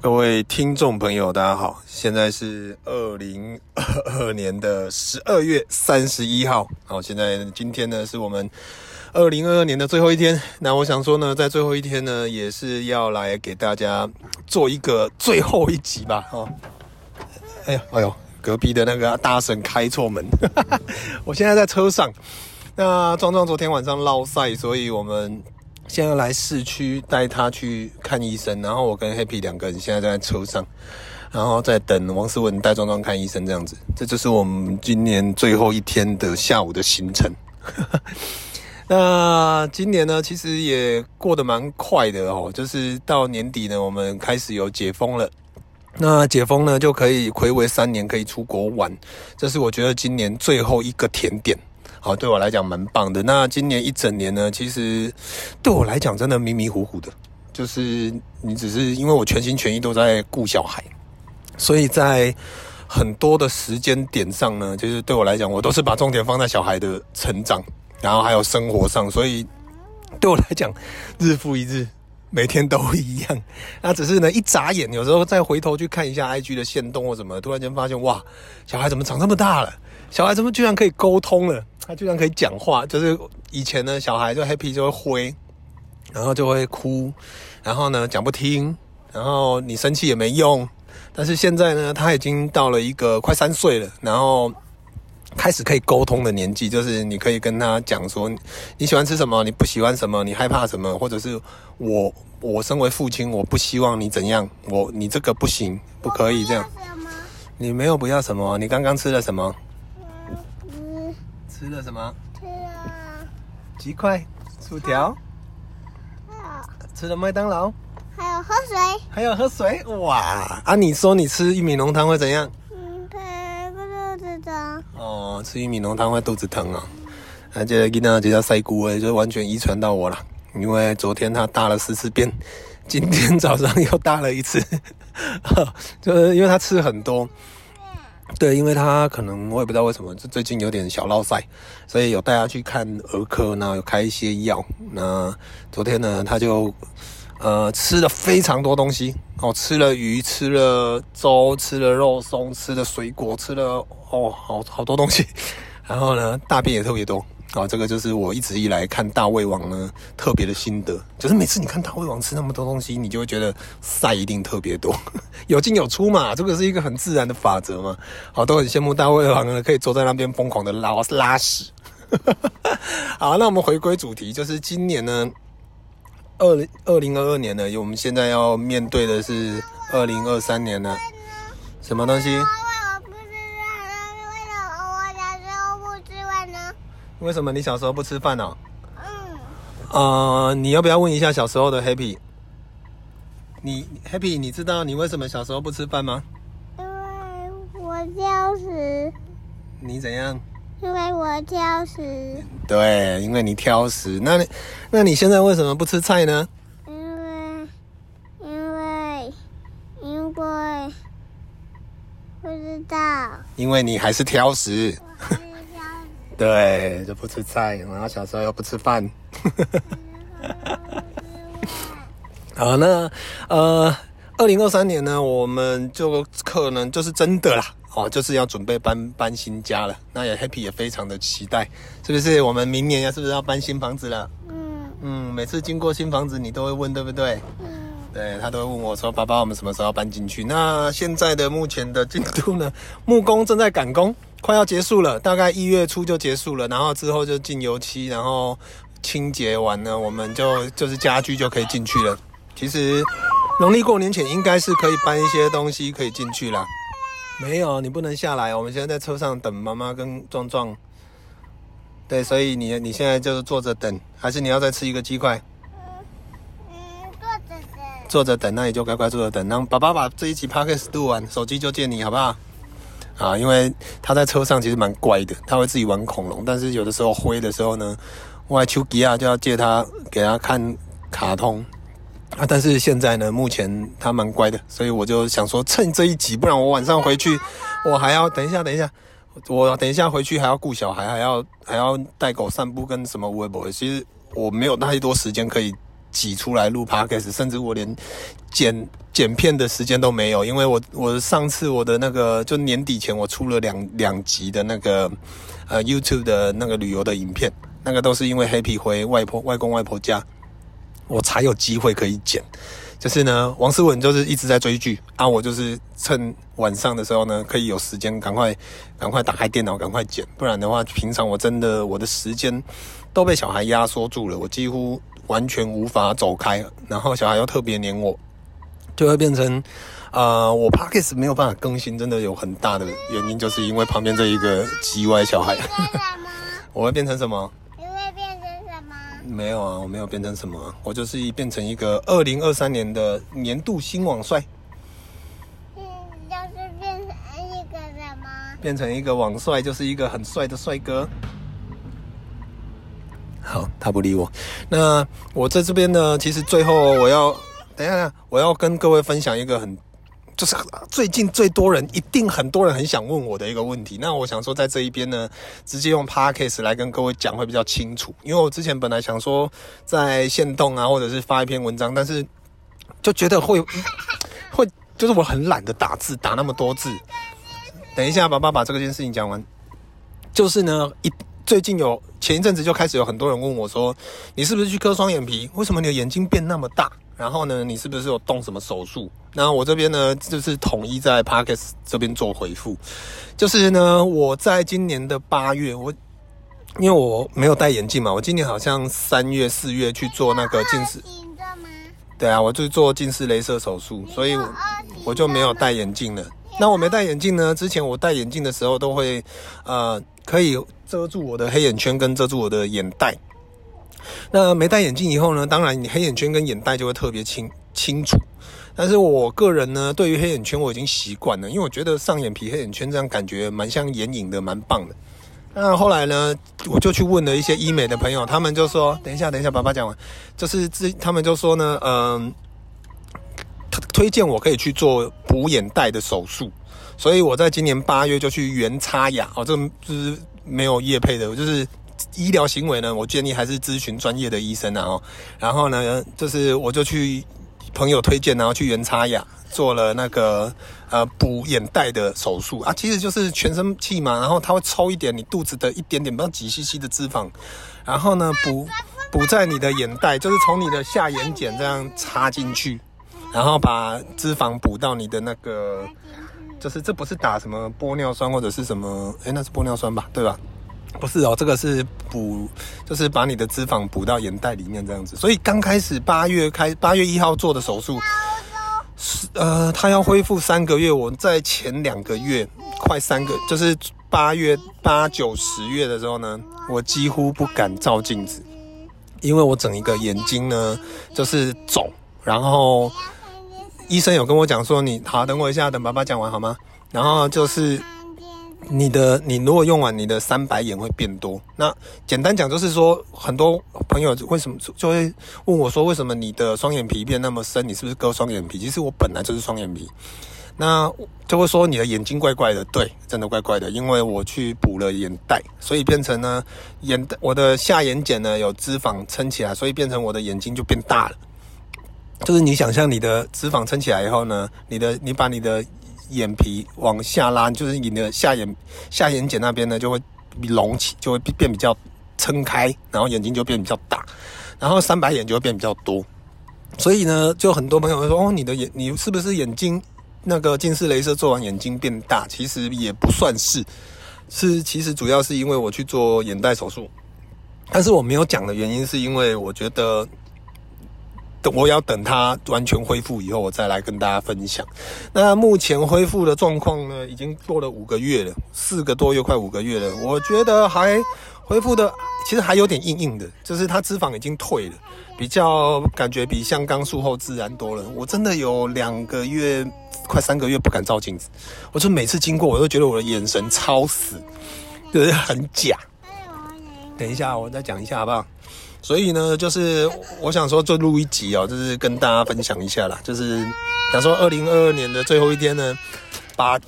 各位听众朋友，大家好，现在是二零二二年的十二月三十一号。好，现在今天呢是我们二零二二年的最后一天。那我想说呢，在最后一天呢，也是要来给大家做一个最后一集吧。哦，哎呦，哎呦，隔壁的那个大婶开错门。我现在在车上。那壮壮昨天晚上落赛，所以我们。现在来市区带他去看医生，然后我跟 Happy 两个人现在在车上，然后在等王思文带壮壮看医生，这样子，这就是我们今年最后一天的下午的行程。那今年呢，其实也过得蛮快的哦，就是到年底呢，我们开始有解封了。那解封呢，就可以回违三年可以出国玩，这是我觉得今年最后一个甜点。好，对我来讲蛮棒的。那今年一整年呢，其实对我来讲真的迷迷糊糊的，就是你只是因为我全心全意都在顾小孩，所以在很多的时间点上呢，就是对我来讲，我都是把重点放在小孩的成长，然后还有生活上，所以对我来讲，日复一日，每天都一样。那只是呢，一眨眼，有时候再回头去看一下 IG 的限动或什么，突然间发现哇，小孩怎么长这么大了？小孩怎么居然可以沟通了？他居然可以讲话，就是以前呢，小孩就 happy 就会挥，然后就会哭，然后呢讲不听，然后你生气也没用。但是现在呢，他已经到了一个快三岁了，然后开始可以沟通的年纪，就是你可以跟他讲说你喜欢吃什么，你不喜欢什么，你害怕什么，或者是我我身为父亲，我不希望你怎样，我你这个不行，不可以这样。你没有不要什么，你刚刚吃了什么？吃了什么？吃了鸡块、薯条，吃了麦当劳，还有喝水，还有喝水。哇！啊，你说你吃玉米浓汤会怎样？吃玉米浓汤会肚子疼啊！而且囡仔就叫塞姑诶，就完全遗传到我了。因为昨天他大了四次便，今天早上又大了一次，就是因为他吃很多。对，因为他可能我也不知道为什么，就最近有点小落塞，所以有带他去看儿科，然后有开一些药。那昨天呢，他就呃吃了非常多东西哦，吃了鱼，吃了粥，吃了肉松，吃了水果，吃了哦好好多东西。然后呢，大便也特别多。啊、哦，这个就是我一直以来看大胃王呢特别的心得，就是每次你看大胃王吃那么多东西，你就会觉得塞一定特别多，有进有出嘛，这个是一个很自然的法则嘛。好，都很羡慕大胃王呢，可以坐在那边疯狂的拉拉屎。好，那我们回归主题，就是今年呢，二零二零二二年呢，我们现在要面对的是二零二三年呢，什么东西？为什么你小时候不吃饭呢？嗯。呃，你要不要问一下小时候的 Happy？你 Happy，你知道你为什么小时候不吃饭吗？因为我挑食。你怎样？因为我挑食。对，因为你挑食。那你，那你现在为什么不吃菜呢？因为，因为，因为不知道。因为你还是挑食。对，就不吃菜，然后小时候又不吃饭。好，那呃，二零二三年呢，我们就可能就是真的啦，哦，就是要准备搬搬新家了。那也 Happy 也非常的期待，是不是？我们明年要是不是要搬新房子了？嗯嗯，每次经过新房子，你都会问，对不对？嗯，对，他都会问我说：“爸爸，我们什么时候要搬进去？”那现在的目前的进度呢？木工正在赶工。快要结束了，大概一月初就结束了，然后之后就进油漆，然后清洁完了，我们就就是家具就可以进去了。其实农历过年前应该是可以搬一些东西可以进去了。没有，你不能下来，我们现在在车上等妈妈跟壮壮。对，所以你你现在就是坐着等，还是你要再吃一个鸡块？嗯，坐着等。坐着等，那你就乖乖坐着等，让爸爸把这一集 podcast 录完，手机就借你，好不好？啊，因为他在车上其实蛮乖的，他会自己玩恐龙，但是有的时候灰的时候呢，我丘吉亚就要借他给他看卡通啊。但是现在呢，目前他蛮乖的，所以我就想说趁这一集，不然我晚上回去我还要等一下，等一下，我等一下回去还要顾小孩，还要还要带狗散步跟什么微博，其实我没有太多时间可以挤出来录 podcast，甚至我连剪剪片的时间都没有，因为我我上次我的那个就年底前我出了两两集的那个呃 YouTube 的那个旅游的影片，那个都是因为黑皮回外婆外公外婆家，我才有机会可以剪。就是呢，王思文就是一直在追剧啊，我就是趁晚上的时候呢，可以有时间赶快赶快打开电脑赶快剪，不然的话，平常我真的我的时间都被小孩压缩住了，我几乎完全无法走开，然后小孩又特别黏我，就会变成呃，我 p o c k e t 没有办法更新，真的有很大的原因，就是因为旁边这一个叽歪小孩，我会变成什么？没有啊，我没有变成什么，我就是变成一个二零二三年的年度新网帅。嗯，就是变成一个什么？变成一个网帅，就是一个很帅的帅哥。好，他不理我。那我在这边呢，其实最后我要等一下，我要跟各位分享一个很。就是最近最多人，一定很多人很想问我的一个问题。那我想说，在这一边呢，直接用 Podcast 来跟各位讲会比较清楚。因为我之前本来想说在线动啊，或者是发一篇文章，但是就觉得会 会，就是我很懒得打字，打那么多字。等一下，爸爸把这个件事情讲完。就是呢，一最近有前一阵子就开始有很多人问我说，你是不是去割双眼皮？为什么你的眼睛变那么大？然后呢，你是不是有动什么手术？那我这边呢，就是统一在 Podcast 这边做回复。就是呢，我在今年的八月，我因为我没有戴眼镜嘛，我今年好像三月、四月去做那个近视。对啊，我就做近视雷射手术，所以我我就没有戴眼镜了。那我没戴眼镜呢，之前我戴眼镜的时候都会呃，可以遮住我的黑眼圈跟遮住我的眼袋。那没戴眼镜以后呢，当然你黑眼圈跟眼袋就会特别清清楚。但是我个人呢，对于黑眼圈我已经习惯了，因为我觉得上眼皮黑眼圈这样感觉蛮像眼影的，蛮棒的。那后来呢，我就去问了一些医美的朋友，他们就说：“等一下，等一下，爸爸讲完，就是这，他们就说呢，嗯，他推荐我可以去做补眼袋的手术。所以我在今年八月就去原插牙，哦，这就是没有业配的，就是。”医疗行为呢，我建议还是咨询专业的医生啊。哦，然后呢，就是我就去朋友推荐，然后去原插雅做了那个呃补眼袋的手术啊，其实就是全身气嘛，然后他会抽一点你肚子的一点点，不知道几 cc 的脂肪，然后呢补补在你的眼袋，就是从你的下眼睑这样插进去，然后把脂肪补到你的那个，就是这不是打什么玻尿酸或者是什么，诶，那是玻尿酸吧，对吧？不是哦，这个是补，就是把你的脂肪补到眼袋里面这样子。所以刚开始八月开八月一号做的手术，是呃，他要恢复三个月。我在前两个月，快三个，就是八月八九十月的时候呢，我几乎不敢照镜子，因为我整一个眼睛呢就是肿。然后医生有跟我讲说你，你好，等我一下，等爸爸讲完好吗？然后就是。你的你如果用完，你的三白眼会变多。那简单讲就是说，很多朋友为什么就会问我说，为什么你的双眼皮变那么深？你是不是割双眼皮？其实我本来就是双眼皮。那就会说你的眼睛怪怪的，对，真的怪怪的，因为我去补了眼袋，所以变成呢眼我的下眼睑呢有脂肪撑起来，所以变成我的眼睛就变大了。就是你想象你的脂肪撑起来以后呢，你的你把你的。眼皮往下拉，就是你的下眼下眼睑那边呢，就会隆起，就会变比较撑开，然后眼睛就变比较大，然后三白眼就会变比较多。所以呢，就很多朋友会说：“哦，你的眼，你是不是眼睛那个近视雷射做完眼睛变大？”其实也不算是，是其实主要是因为我去做眼袋手术，但是我没有讲的原因是因为我觉得。我要等它完全恢复以后，我再来跟大家分享。那目前恢复的状况呢，已经过了五个月了，四个多月，快五个月了。我觉得还恢复的，其实还有点硬硬的，就是它脂肪已经退了，比较感觉比像刚术后自然多了。我真的有两个月，快三个月不敢照镜子，我就每次经过，我都觉得我的眼神超死，就是很假。等一下，我再讲一下好不好？所以呢，就是我想说，就录一集哦，就是跟大家分享一下啦。就是想说，二零二二年的最后一天呢，把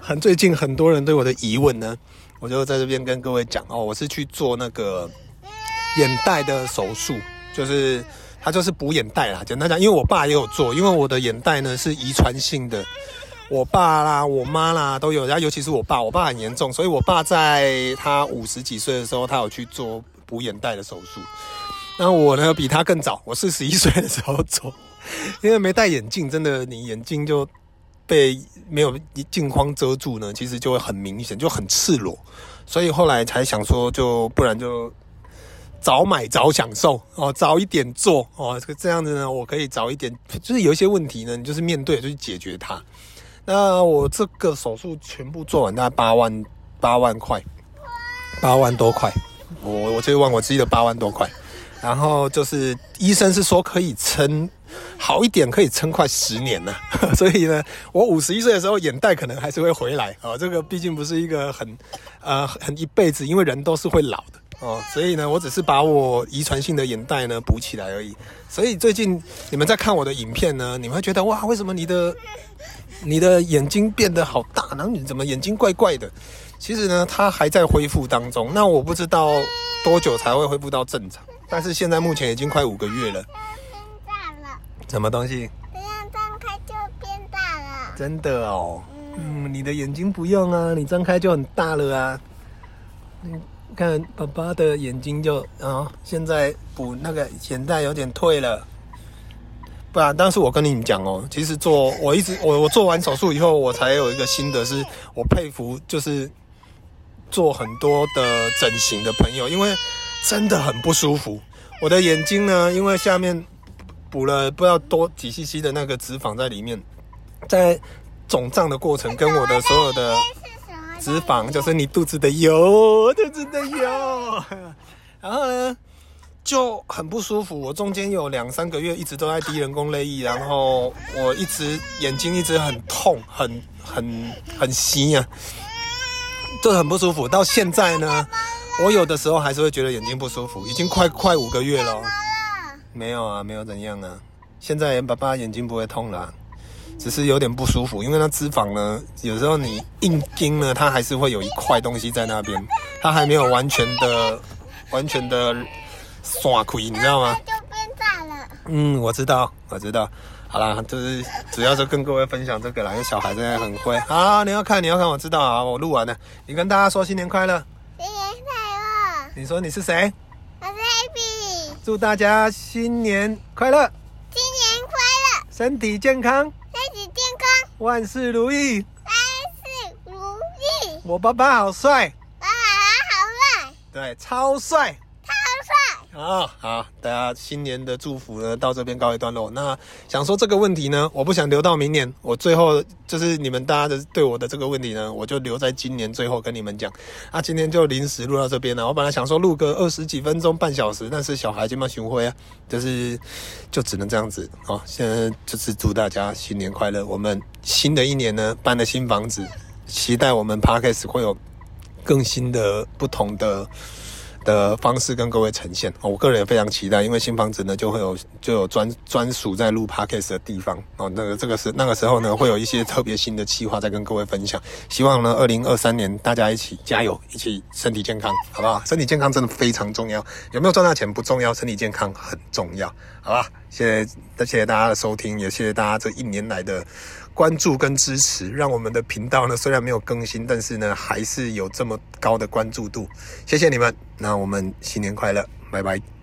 很 最近很多人对我的疑问呢，我就在这边跟各位讲哦，我是去做那个眼袋的手术，就是他就是补眼袋啦。简单讲，因为我爸也有做，因为我的眼袋呢是遗传性的，我爸啦、我妈啦都有，然后尤其是我爸，我爸很严重，所以我爸在他五十几岁的时候，他有去做补眼袋的手术。那我呢比他更早，我四十一岁的时候做，因为没戴眼镜，真的你眼睛就被没有镜框遮住呢，其实就会很明显，就很赤裸。所以后来才想说，就不然就早买早享受哦，早一点做哦，这个这样子呢，我可以早一点，就是有一些问题呢，你就是面对就去解决它。那我这个手术全部做完大概八万八万块，八万多块，我我这万我自己的八万多块。然后就是医生是说可以撑好一点，可以撑快十年呢。所以呢，我五十一岁的时候眼袋可能还是会回来啊。这个毕竟不是一个很呃很一辈子，因为人都是会老的哦。所以呢，我只是把我遗传性的眼袋呢补起来而已。所以最近你们在看我的影片呢，你们会觉得哇，为什么你的你的眼睛变得好大？然后你怎么眼睛怪怪的？其实呢，它还在恢复当中。那我不知道多久才会恢复到正常。但是现在目前已经快五个月了，变大了。什么东西？这样张开就变大了。真的哦。嗯，你的眼睛不用啊，你张开就很大了啊。你看爸爸的眼睛就啊、哦，现在补那个眼袋有点退了。不然，但是我跟你们讲哦，其实做我一直我我做完手术以后，我才有一个心得，是我佩服就是做很多的整形的朋友，因为。真的很不舒服，我的眼睛呢，因为下面补了不知道多几 cc 的那个脂肪在里面，在肿胀的过程跟我的所有的脂肪，就是你肚子的油，肚子的油，然后呢就很不舒服。我中间有两三个月一直都在滴人工泪液，然后我一直眼睛一直很痛，很很很稀呀，就很不舒服。到现在呢。我有的时候还是会觉得眼睛不舒服，已经快快五个月了。没有啊，没有怎样啊。现在爸爸眼睛不会痛了，只是有点不舒服，因为那脂肪呢，有时候你硬盯呢，它还是会有一块东西在那边，它还没有完全的、完全的刷开，你知道吗？就变大了。嗯，我知道，我知道。好啦，就是主要是跟各位分享这个啦，因为小孩真的很乖。好，你要看，你要看，我知道啊，我录完了，你跟大家说新年快乐。新年快乐你说你是谁？我是 Happy。祝大家新年快乐！新年快乐！身体健康！身体健康！万事如意！万事如意！我爸爸好帅！爸爸好帅！对，超帅！好，好，大家新年的祝福呢，到这边告一段落。那想说这个问题呢，我不想留到明年，我最后就是你们大家的对我的这个问题呢，我就留在今年最后跟你们讲。啊，今天就临时录到这边了。我本来想说录个二十几分钟、半小时，但是小孩今晚巡回啊，就是就只能这样子哦。现在就是祝大家新年快乐。我们新的一年呢，搬了新房子，期待我们 Podcast 会有更新的、不同的。的方式跟各位呈现，我个人也非常期待，因为新房子呢就会有就有专专属在录 Podcast 的地方哦。那个这个是那个时候呢，会有一些特别新的计划再跟各位分享。希望呢，二零二三年大家一起加油，一起身体健康，好不好？身体健康真的非常重要，有没有赚到钱不重要，身体健康很重要，好吧？谢谢，谢谢大家的收听，也谢谢大家这一年来的。关注跟支持，让我们的频道呢虽然没有更新，但是呢还是有这么高的关注度。谢谢你们，那我们新年快乐，拜拜。